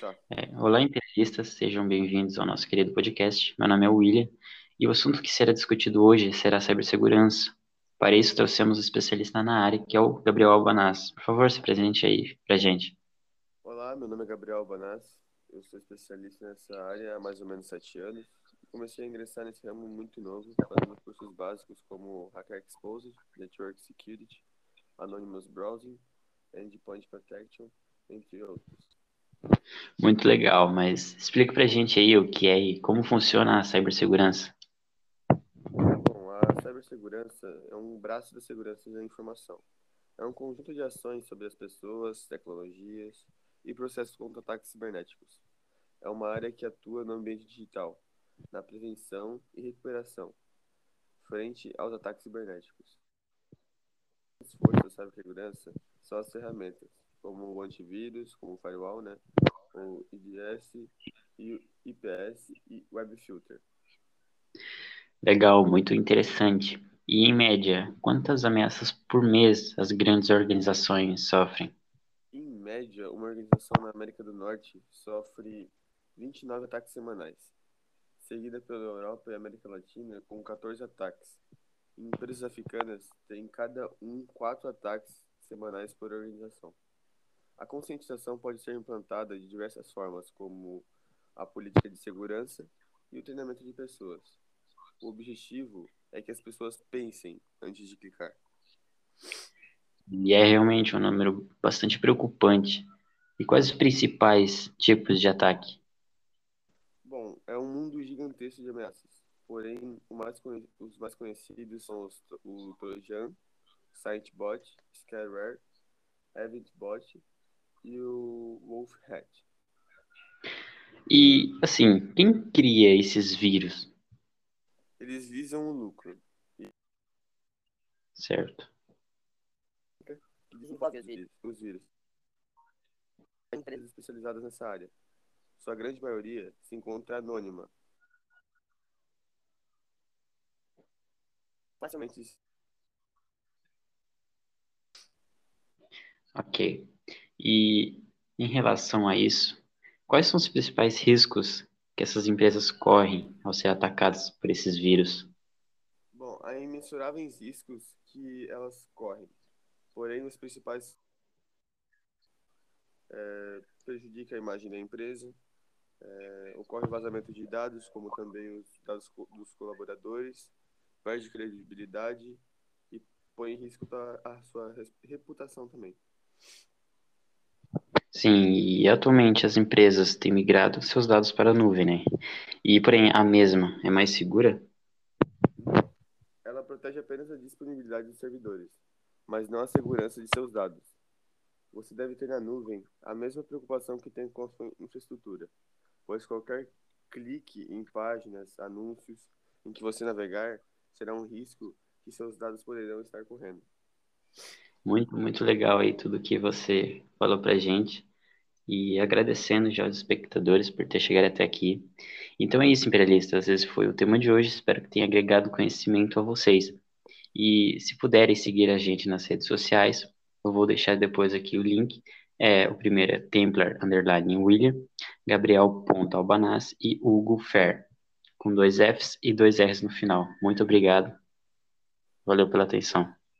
Tá. É, olá, imperialistas, sejam bem-vindos ao nosso querido podcast. Meu nome é William e o assunto que será discutido hoje será cibersegurança. Para isso, trouxemos um especialista na área, que é o Gabriel Albanaz. Por favor, se presente aí pra gente. Olá, meu nome é Gabriel Albanaz, eu sou especialista nessa área há mais ou menos sete anos. Comecei a ingressar nesse ramo muito novo, fazendo cursos básicos como Hacker Exposed, Network Security, Anonymous Browsing, Endpoint Protection, entre outros. Muito legal, mas explica pra gente aí o que é e como funciona a cibersegurança. Bom, a cibersegurança é um braço da segurança da informação. É um conjunto de ações sobre as pessoas, tecnologias e processos contra ataques cibernéticos. É uma área que atua no ambiente digital, na prevenção e recuperação, frente aos ataques cibernéticos. As forças da cibersegurança são as ferramentas, como o antivírus, como o firewall, né? o IDS, IPS e Web Filter. Legal, muito interessante. E em média, quantas ameaças por mês as grandes organizações sofrem? Em média, uma organização na América do Norte sofre 29 ataques semanais, seguida pela Europa e América Latina com 14 ataques. Em empresas africanas, tem cada um quatro ataques semanais por organização. A conscientização pode ser implantada de diversas formas, como a política de segurança e o treinamento de pessoas. O objetivo é que as pessoas pensem antes de clicar. E é realmente um número bastante preocupante. E quais os principais tipos de ataque? Bom, é um mundo gigantesco de ameaças. Porém, mais os mais conhecidos são os, o Trojan, ScienceBot, Scareware, EventBot e o Wolf Hat. E, assim, quem cria esses vírus? Eles visam o lucro. Certo. Desenvolve os vírus. Os vírus. Empresas especializadas nessa área. Sua grande maioria se encontra anônima. Facilmente. Ok. E em relação a isso, quais são os principais riscos que essas empresas correm ao ser atacadas por esses vírus? Bom, há imensuráveis riscos que elas correm. Porém, os principais é, prejudica a imagem da empresa, é, ocorre vazamento de dados, como também os dados dos colaboradores, perde credibilidade e põe em risco a sua reputação também. Sim, e atualmente as empresas têm migrado seus dados para a nuvem, né? E, porém, a mesma é mais segura? Ela protege apenas a disponibilidade dos servidores, mas não a segurança de seus dados. Você deve ter na nuvem a mesma preocupação que tem com a sua infraestrutura, pois qualquer clique em páginas, anúncios em que você navegar será um risco que seus dados poderão estar correndo. Muito, muito legal aí tudo que você falou pra gente. E agradecendo já aos espectadores por ter chegado até aqui. Então é isso, imperialistas. Esse foi o tema de hoje. Espero que tenha agregado conhecimento a vocês. E se puderem seguir a gente nas redes sociais, eu vou deixar depois aqui o link. É, o primeiro é Templar Underline William, Gabriel.albanaz e Hugo Fair, com dois Fs e dois Rs no final. Muito obrigado. Valeu pela atenção.